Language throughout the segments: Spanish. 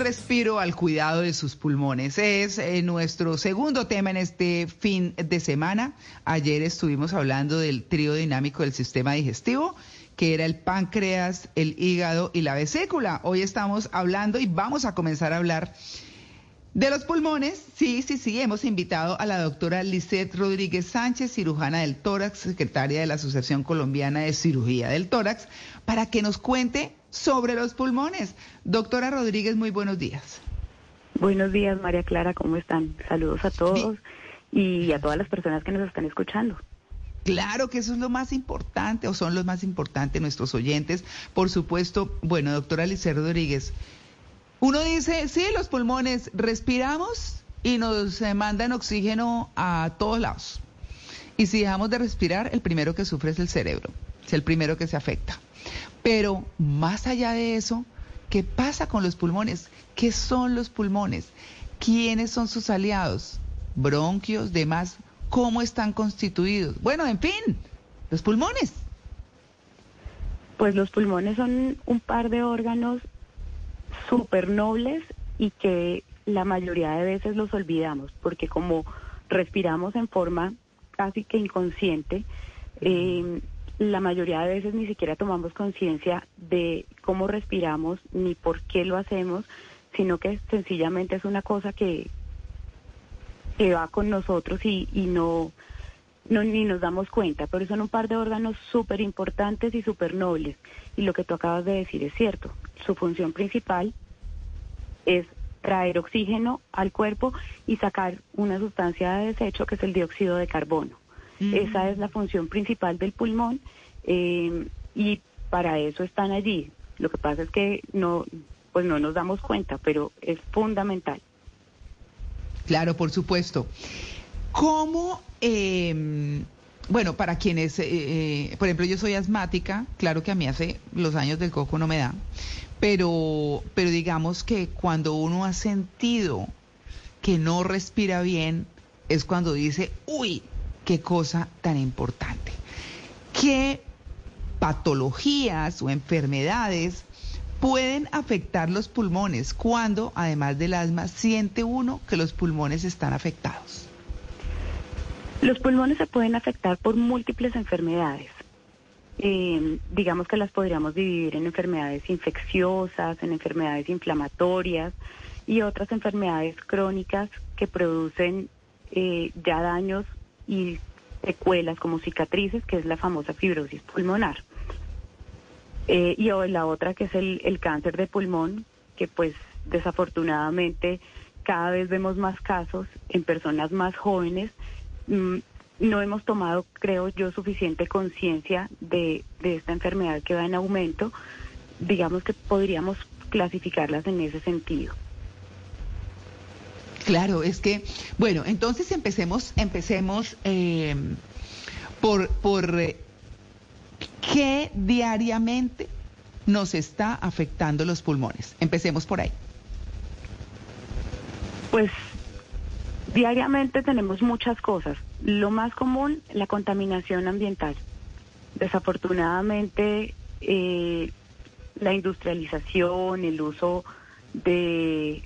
respiro al cuidado de sus pulmones. Es eh, nuestro segundo tema en este fin de semana. Ayer estuvimos hablando del trío dinámico del sistema digestivo, que era el páncreas, el hígado y la vesícula. Hoy estamos hablando y vamos a comenzar a hablar de los pulmones. Sí, sí, sí, hemos invitado a la doctora Lisette Rodríguez Sánchez, cirujana del tórax, secretaria de la Asociación Colombiana de Cirugía del Tórax, para que nos cuente sobre los pulmones. Doctora Rodríguez, muy buenos días. Buenos días, María Clara, ¿cómo están? Saludos a todos y a todas las personas que nos están escuchando. Claro que eso es lo más importante, o son los más importantes nuestros oyentes. Por supuesto, bueno, doctora Alicia Rodríguez, uno dice, sí, los pulmones, respiramos y nos eh, mandan oxígeno a todos lados. Y si dejamos de respirar, el primero que sufre es el cerebro, es el primero que se afecta. Pero más allá de eso, ¿qué pasa con los pulmones? ¿Qué son los pulmones? ¿Quiénes son sus aliados? Bronquios, demás. ¿Cómo están constituidos? Bueno, en fin, los pulmones. Pues los pulmones son un par de órganos súper nobles y que la mayoría de veces los olvidamos, porque como respiramos en forma casi que inconsciente, eh, la mayoría de veces ni siquiera tomamos conciencia de cómo respiramos ni por qué lo hacemos, sino que sencillamente es una cosa que, que va con nosotros y, no, no ni nos damos cuenta, pero son un par de órganos súper importantes y súper nobles. Y lo que tú acabas de decir es cierto. Su función principal es traer oxígeno al cuerpo y sacar una sustancia de desecho que es el dióxido de carbono. Esa es la función principal del pulmón eh, y para eso están allí. Lo que pasa es que no, pues no nos damos cuenta, pero es fundamental. Claro, por supuesto. ¿Cómo, em, bueno, para quienes, eh, eh, por ejemplo, yo soy asmática, claro que a mí hace los años del coco no me da, pero, pero digamos que cuando uno ha sentido que no respira bien, es cuando dice, uy, qué cosa tan importante. ¿Qué patologías o enfermedades pueden afectar los pulmones cuando, además del asma, siente uno que los pulmones están afectados? Los pulmones se pueden afectar por múltiples enfermedades. Eh, digamos que las podríamos dividir en enfermedades infecciosas, en enfermedades inflamatorias y otras enfermedades crónicas que producen eh, ya daños y secuelas como cicatrices, que es la famosa fibrosis pulmonar. Eh, y la otra que es el, cáncer de pulmón, que pues desafortunadamente cada vez vemos más casos en personas más jóvenes. Mm, no hemos tomado, creo yo, suficiente conciencia de, de esta enfermedad que va en aumento. Digamos que podríamos clasificarlas en ese sentido. Claro, es que, bueno, entonces empecemos, empecemos eh, por, por eh, qué diariamente nos está afectando los pulmones. Empecemos por ahí. Pues diariamente tenemos muchas cosas. Lo más común, la contaminación ambiental. Desafortunadamente, eh, la industrialización, el uso de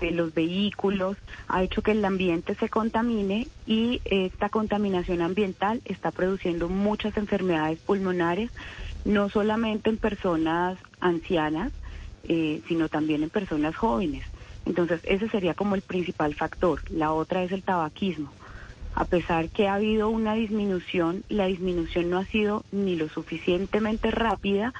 de los vehículos ha hecho que el ambiente se contamine y esta contaminación ambiental está produciendo muchas enfermedades pulmonares, no solamente en personas ancianas, eh, sino también en personas jóvenes. Entonces, ese sería como el principal factor. La otra es el tabaquismo. A pesar que ha habido una disminución, la disminución no ha sido ni lo suficientemente rápida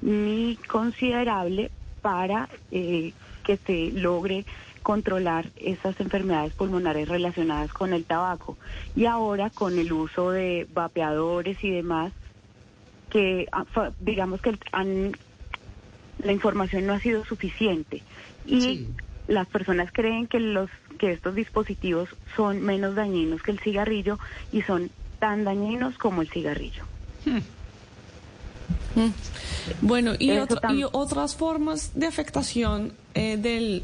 ni considerable para eh, que se logre controlar esas enfermedades pulmonares relacionadas con el tabaco. Y ahora con el uso de vapeadores y demás, que ah, digamos que la información no ha sido suficiente. Y las personas creen que los que estos dispositivos son menos dañinos que el cigarrillo y son tan dañinos como el cigarrillo. Hmm. Mm. Bueno, y, otras formas de afectación eh,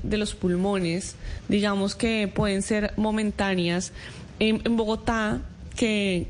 de los pulmones, digamos que pueden ser momentáneas. En, Bogotá, que,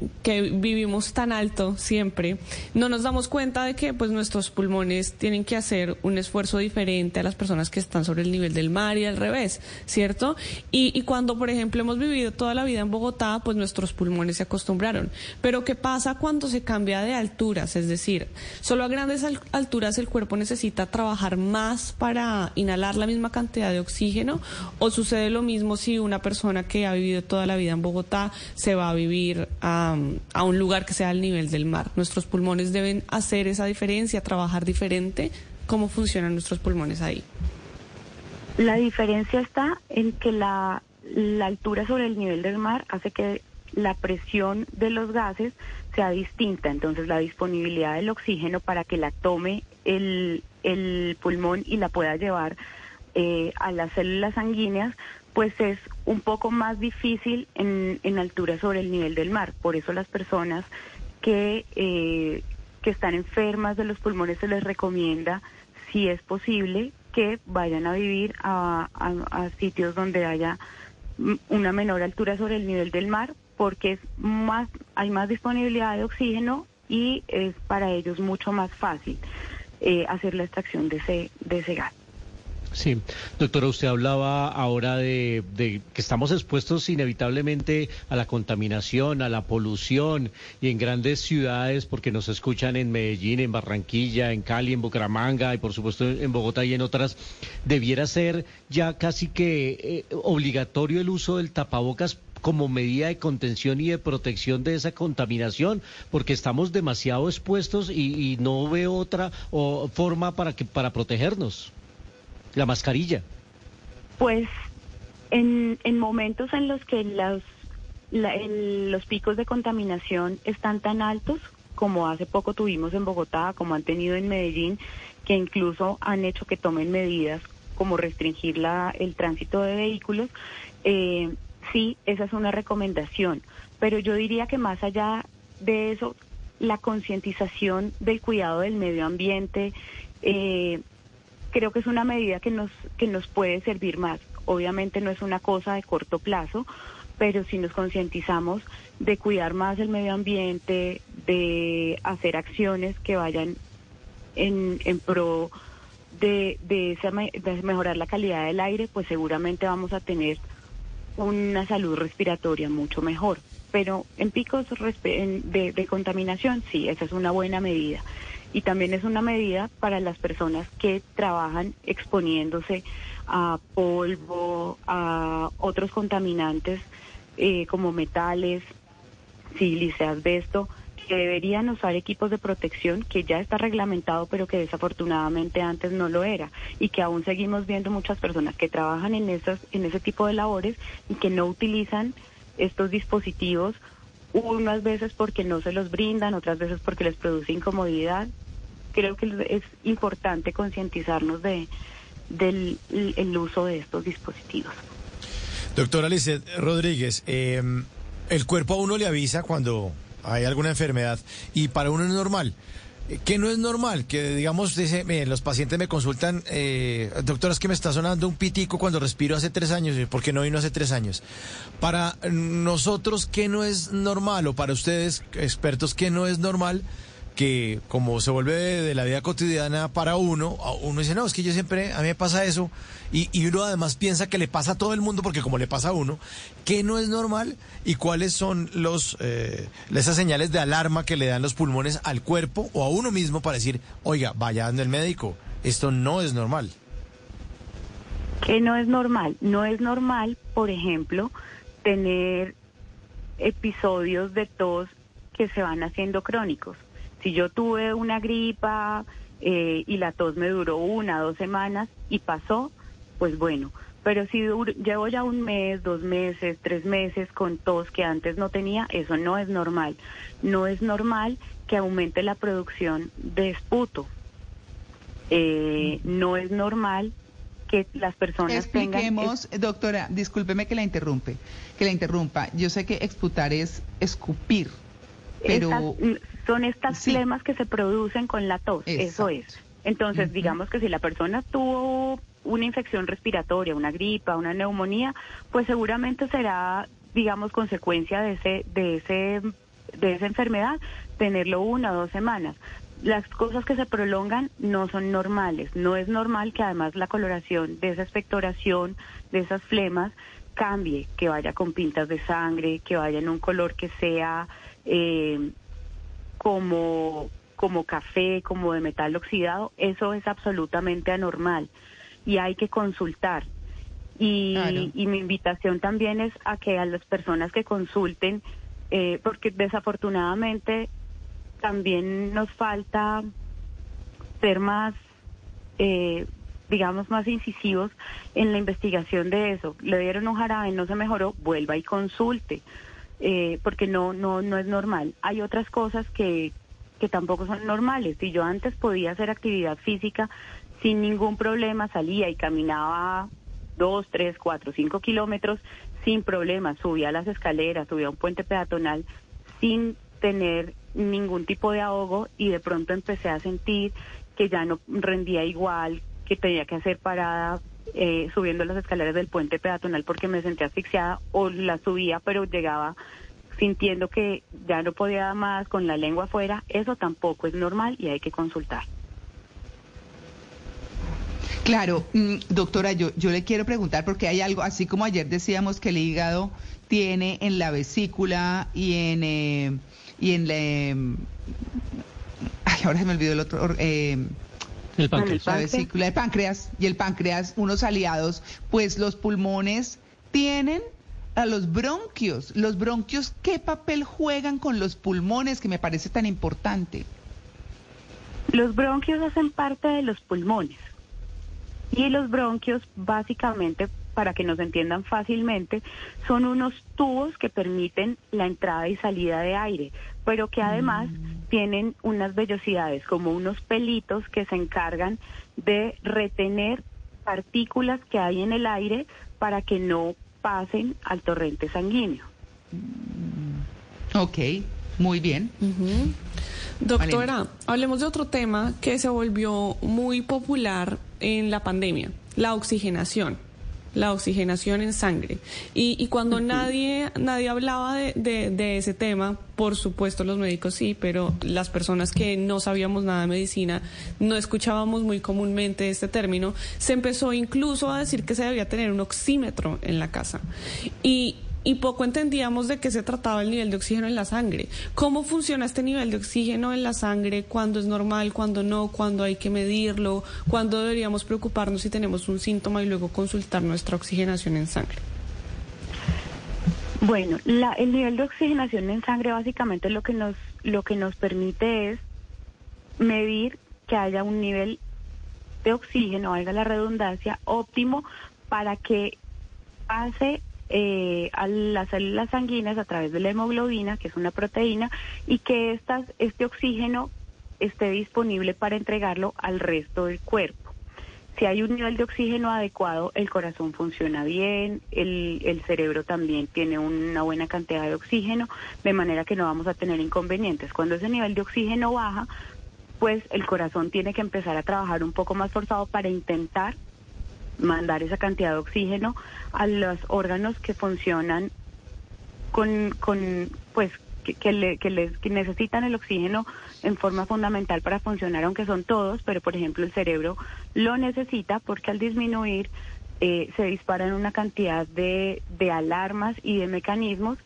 vivimos tan alto siempre, no nos damos cuenta de que pues nuestros pulmones tienen que hacer un esfuerzo diferente a las personas que están sobre el nivel del mar y al revés, ¿cierto? Y, y cuando, por ejemplo, hemos vivido toda la vida en Bogotá, pues nuestros pulmones se acostumbraron. Pero ¿qué pasa cuando se cambia de alturas? Es decir, solo a grandes alturas el cuerpo necesita trabajar más para inhalar la misma cantidad de oxígeno o sucede lo mismo si una persona que ha vivido toda la vida en Bogotá se va a vivir a, un lugar que sea al nivel del mar. Nuestros pulmones deben hacer esa diferencia, trabajar diferente. ¿Cómo funcionan nuestros pulmones ahí? La diferencia está en que la, la altura sobre el nivel del mar hace que la presión de los gases sea distinta, entonces la disponibilidad del oxígeno para que la tome el, el pulmón y la pueda llevar eh, a las células sanguíneas, pues es un poco más difícil en, en, altura sobre el nivel del mar. Por eso las personas que, eh, que están enfermas de los pulmones se les recomienda, si es posible, que vayan a vivir a, sitios donde haya una menor altura sobre el nivel del mar, porque es más, hay más disponibilidad de oxígeno y es para ellos mucho más fácil eh, hacer la extracción de ese, de ese gas. Sí, doctora, usted hablaba ahora de, que estamos expuestos inevitablemente a la contaminación, a la polución y en grandes ciudades, porque nos escuchan en Medellín, en Barranquilla, en Cali, en Bucaramanga y por supuesto en Bogotá y en otras, debiera ser ya casi que eh, obligatorio el uso del tapabocas como medida de contención y de protección de esa contaminación, porque estamos demasiado expuestos y, no veo otra forma para que para protegernos. La mascarilla. Pues en, en momentos en los que los, los picos de contaminación están tan altos, como hace poco tuvimos en Bogotá, como han tenido en Medellín, que incluso han hecho que tomen medidas como restringir la, el tránsito de vehículos, eh, sí, esa es una recomendación, pero yo diría que más allá de eso, la concientización del cuidado del medio ambiente, eh, creo que es una medida que nos, que nos puede servir más. Obviamente no es una cosa de corto plazo, pero si nos concientizamos de cuidar más el medio ambiente, de hacer acciones que vayan en, en pro de, de, de mejorar la calidad del aire, pues seguramente vamos a tener una salud respiratoria mucho mejor. Pero en picos de, de contaminación, sí, esa es una buena medida. Y también es una medida para las personas que trabajan exponiéndose a polvo, a otros contaminantes eh, como metales, sílice, asbesto, que deberían usar equipos de protección que ya está reglamentado pero que desafortunadamente antes no lo era y que aún seguimos viendo muchas personas que trabajan en esas en ese tipo de labores y que no utilizan estos dispositivos unas veces porque no se los brindan, otras veces porque les produce incomodidad. Creo que es importante concientizarnos de del el uso de estos dispositivos. Doctora Lizeth Rodríguez, eh, el cuerpo a uno le avisa cuando hay alguna enfermedad y para uno es normal. ¿Qué no es normal? Que digamos, dice, los pacientes me consultan, eh, doctora, es que me está sonando un pitico cuando respiro hace tres años, ¿por qué no vino hace tres años? Para nosotros, ¿qué no es normal? O para ustedes, expertos, ¿qué no es normal? Que como se vuelve de, la vida cotidiana para uno, uno dice, no, es que yo siempre, a mí me pasa eso, y, uno además piensa que le pasa a todo el mundo, porque como le pasa a uno, ¿qué no es normal? ¿Y cuáles son los eh, esas señales de alarma que le dan los pulmones al cuerpo o a uno mismo para decir, oiga, vaya el médico, esto no es normal? ¿Qué no es normal? No es normal, por ejemplo, tener episodios de tos que se van haciendo crónicos si yo tuve una gripa eh, y la tos me duró una, dos semanas y pasó, pues bueno. Pero si llevo ya un mes, dos meses, tres meses con tos que antes no tenía, eso no es normal. No es normal que aumente la producción de esputo. Eh, no es normal que las personas Expliquemos, doctora, discúlpeme que la interrumpe, que la interrumpa. Yo sé que exputar es escupir, pero son estas flemas que se producen con la tos, eso es. Entonces, digamos que si la persona tuvo una infección respiratoria, una gripa, una neumonía, pues seguramente será digamos, consecuencia de ese, de ese, de esa enfermedad, tenerlo una o dos semanas. Las cosas que se prolongan no son normales. No es normal que además la coloración de esa expectoración, de esas flemas, cambie, que vaya con pintas de sangre, que vaya en un color que sea eh, como, como café, como de metal oxidado. Eso es absolutamente anormal y hay que consultar. Y, y mi invitación también es a que a las personas que consulten, eh, porque desafortunadamente también nos falta ser más, eh, digamos, más incisivos en la investigación de eso. Le dieron un jarabe, no se mejoró, vuelva y consulte, eh, porque no, no, no es normal. Hay otras cosas que, que tampoco son normales. Si yo antes podía hacer actividad física sin ningún problema, salía y caminaba dos, tres, cuatro, cinco kilómetros sin problemas. Subía las escaleras, subía un puente peatonal sin tener ningún tipo de ahogo y de pronto empecé a sentir que ya no rendía igual, que tenía que hacer parada eh, subiendo las escaleras del puente peatonal porque me sentía asfixiada o la subía pero llegaba sintiendo que ya no podía más con la lengua afuera, eso tampoco es normal y hay que consultar. Claro, mm, doctora, yo, yo le quiero preguntar porque hay algo, así como ayer decíamos que el hígado tiene en la vesícula y en, eh, y en la... Em, ay, ahora se me olvidó el otro... Eh, el páncreas. La vesícula, el páncreas y el páncreas, unos aliados, pues los pulmones tienen a los bronquios. Los bronquios, ¿qué papel juegan con los pulmones que me parece tan importante? Los bronquios hacen parte de los pulmones. Y los bronquios, básicamente, para que nos entiendan fácilmente, son unos tubos que permiten la entrada y salida de aire, pero que además mm. tienen unas vellosidades, como unos pelitos que se encargan de retener partículas que hay en el aire para que no pasen al torrente sanguíneo. Ok, muy bien. Doctora, hablemos de otro tema que se volvió muy popular en la pandemia, la oxigenación la oxigenación en sangre. Y, cuando nadie, nadie hablaba de, de, ese tema, por supuesto los médicos sí, pero las personas que no sabíamos nada de medicina, no escuchábamos muy comúnmente este término, se empezó incluso a decir que se debía tener un oxímetro en la casa. Y y poco entendíamos de qué se trataba el nivel de oxígeno en la sangre. ¿Cómo funciona este nivel de oxígeno en la sangre? ¿Cuándo es normal? ¿Cuándo no? ¿Cuándo hay que medirlo? ¿Cuándo deberíamos preocuparnos si tenemos un síntoma y luego consultar nuestra oxigenación en sangre? Bueno, el nivel de oxigenación en sangre básicamente lo que nos lo que nos permite es medir que haya un nivel de oxígeno, valga la redundancia, óptimo para que pase eh, a las células sanguíneas a través de la hemoglobina, que es una proteína, y que estas, este oxígeno esté disponible para entregarlo al resto del cuerpo. Si hay un nivel de oxígeno adecuado, el corazón funciona bien, el, el cerebro también tiene una buena cantidad de oxígeno, de manera que no vamos a tener inconvenientes. Cuando ese nivel de oxígeno baja, pues el corazón tiene que empezar a trabajar un poco más forzado para intentar mandar esa cantidad de oxígeno a los órganos que funcionan con, con pues que, que, que, les, que necesitan el oxígeno en forma fundamental para funcionar, aunque son todos, pero por ejemplo el cerebro lo necesita porque al disminuir eh, se disparan una cantidad de, de alarmas y de mecanismos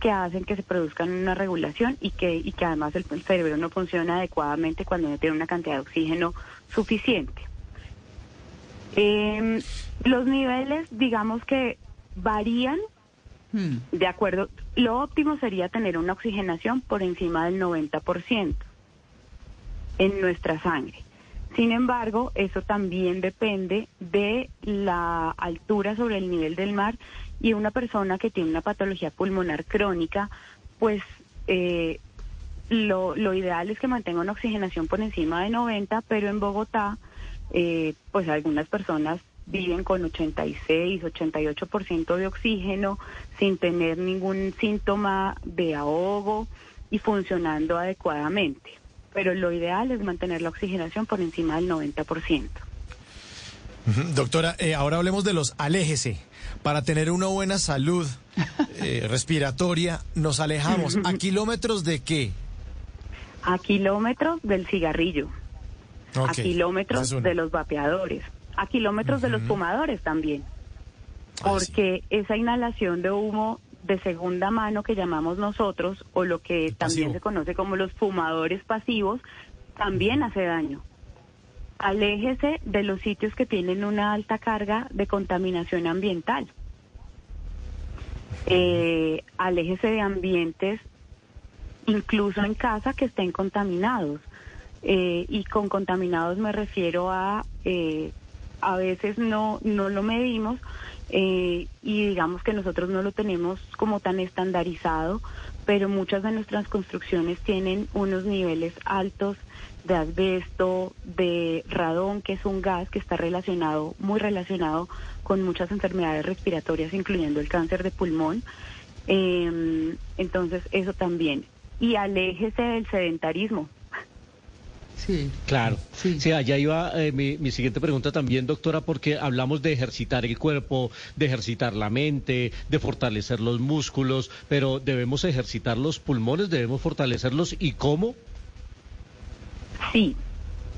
que hacen que se produzcan una regulación y que, y que además el cerebro no funciona adecuadamente cuando no tiene una cantidad de oxígeno suficiente. Eh, los niveles, digamos que varían hmm. de acuerdo. Lo óptimo sería tener una oxigenación por encima del 90% en nuestra sangre. Sin embargo, eso también depende de la altura sobre el nivel del mar y una persona que tiene una patología pulmonar crónica, pues eh, lo, lo ideal es que mantenga una oxigenación por encima de 90, pero en Bogotá eh, pues algunas personas viven con 86, 88% de oxígeno sin tener ningún síntoma de ahogo y funcionando adecuadamente. Pero lo ideal es mantener la oxigenación por encima del 90%. Doctora, eh, ahora hablemos de los aléjese. Para tener una buena salud eh, respiratoria, nos alejamos. ¿A kilómetros de qué? A kilómetros del cigarrillo, a kilómetros de los vapeadores, a kilómetros de los fumadores también. Ah, Porque esa inhalación de humo de segunda mano que llamamos nosotros, o lo que también se conoce como los fumadores pasivos, también hace daño. Aléjese de los sitios que tienen una alta carga de contaminación ambiental. Eh, aléjese de ambientes, incluso en casa, que estén contaminados. Eh, y con contaminados me refiero a, eh, a veces no, no lo medimos y digamos que nosotros no lo tenemos como tan estandarizado, pero muchas de nuestras construcciones tienen unos niveles altos de asbesto, de radón, que es un gas que está relacionado, muy relacionado con muchas enfermedades respiratorias, incluyendo el cáncer de pulmón. Em, entonces, eso también. Y aléjese del sedentarismo. Sí. Claro. Sí. allá iba eh, mi, mi, siguiente pregunta también, doctora, porque hablamos de ejercitar el cuerpo, de ejercitar la mente, de fortalecer los músculos, pero debemos ejercitar los pulmones, debemos fortalecerlos. ¿Y cómo? Sí,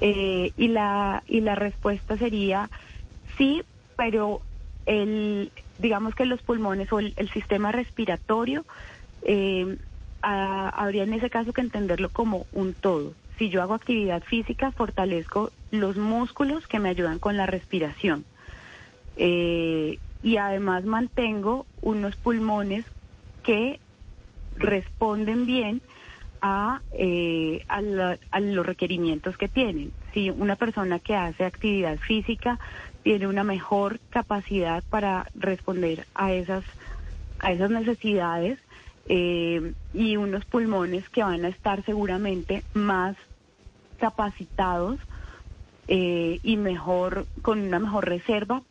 eh, y, la, y la respuesta sería sí, pero el, digamos que los pulmones o el, sistema respiratorio eh, habría en ese caso que entenderlo como un todo. Si yo hago actividad física, fortalezco los músculos que me ayudan con la respiración. Eh, y además mantengo unos pulmones que responden bien a, eh, a, los requerimientos que tienen. Si una persona que hace actividad física tiene una mejor capacidad para responder a esas, a esas necesidades eh, y unos pulmones que van a estar seguramente más capacitados eh, y mejor con una mejor reserva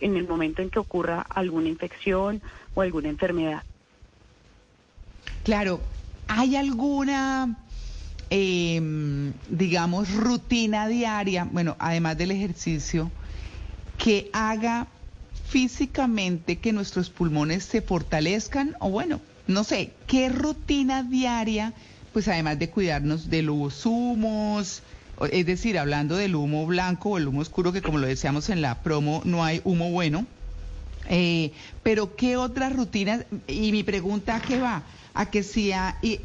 en el momento en que ocurra alguna infección o alguna enfermedad. Claro, ¿Hay alguna, em, digamos, rutina diaria, bueno, además del ejercicio, que haga físicamente que nuestros pulmones se fortalezcan? O bueno, no sé, ¿qué rutina diaria, pues además de cuidarnos de los humos, es decir, hablando del humo blanco o el humo oscuro, que como lo decíamos en la promo, no hay humo bueno. Eh, pero ¿qué otras rutinas? Y mi pregunta, ¿a qué va? a que si hay, eh,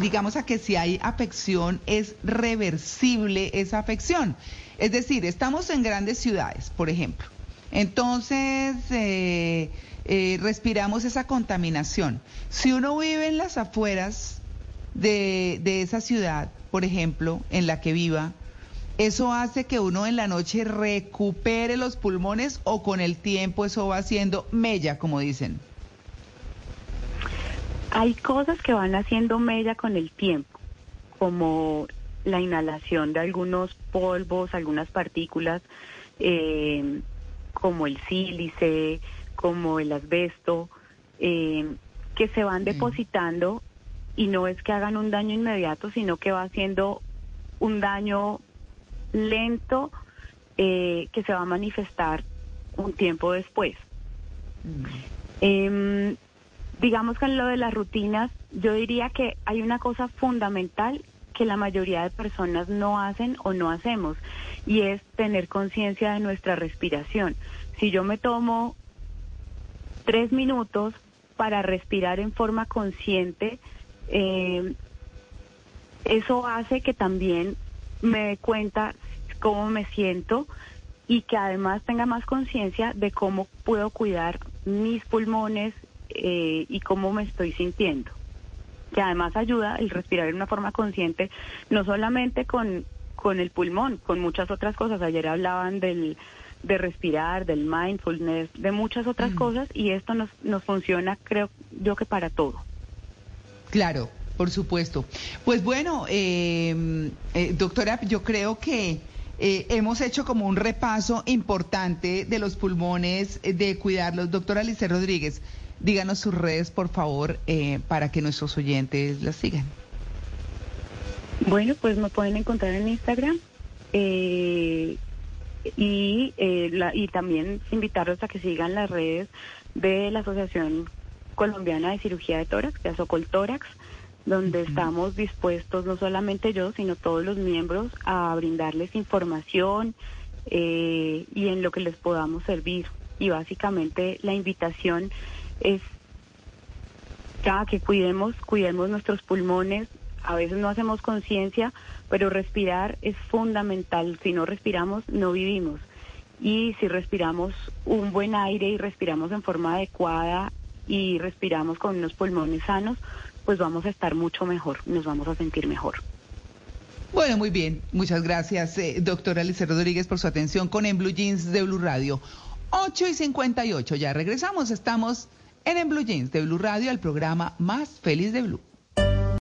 digamos a que si hay afección es reversible esa afección. Es decir, estamos en grandes ciudades, por ejemplo. Entonces, eh, eh, respiramos esa contaminación. Si uno vive en las afueras de, de esa ciudad, por ejemplo, en la que viva, ¿eso hace que uno en la noche recupere los pulmones o con el tiempo eso va haciendo mella, como dicen? Hay cosas que van haciendo mella con el tiempo, como la inhalación de algunos polvos, algunas partículas, eh, como el sílice, como el asbesto, eh, que se van depositando y no es que hagan un daño inmediato, sino que va haciendo un daño lento eh, que se va a manifestar un tiempo después. Em, Digamos que en lo de las rutinas, yo diría que hay una cosa fundamental que la mayoría de personas no hacen o no hacemos, y es tener conciencia de nuestra respiración. Si yo me tomo tres minutos para respirar en forma consciente, eh, eso hace que también me dé cuenta cómo me siento y que además tenga más conciencia de cómo puedo cuidar mis pulmones, eh, y cómo me estoy sintiendo. Que además ayuda el respirar de una forma consciente, no solamente con, con el pulmón, con muchas otras cosas. Ayer hablaban del, de respirar, del mindfulness, de muchas otras cosas y esto nos, nos funciona, creo yo que para todo. Claro, por supuesto. Pues bueno, eh, eh, doctora, yo creo que hemos hecho como un repaso importante de los pulmones, de cuidarlos. Doctora Alice Rodríguez, díganos sus redes, por favor, eh, para que nuestros oyentes las sigan. Bueno, pues me pueden encontrar en Instagram, eh, y, eh, la, y también invitarlos a que sigan las redes de la Asociación Colombiana de Cirugía de Tórax, de Azocol Tórax, donde estamos dispuestos, no solamente yo, sino todos los miembros, a brindarles información eh, y en lo que les podamos servir. Y básicamente la invitación es ya que cuidemos, cuidemos nuestros pulmones. A veces no hacemos conciencia, pero respirar es fundamental. Si no respiramos, no vivimos. Y si respiramos un buen aire y respiramos en forma adecuada y respiramos con unos pulmones sanos, pues vamos a estar mucho mejor, nos vamos a sentir mejor. Bueno, muy bien. Muchas gracias, eh, doctora Alicia Rodríguez, por su atención con En Blue Jeans de Blue Radio. 8 y 58, ya regresamos. Estamos en En Blue Jeans de Blue Radio, el programa más feliz de Blue.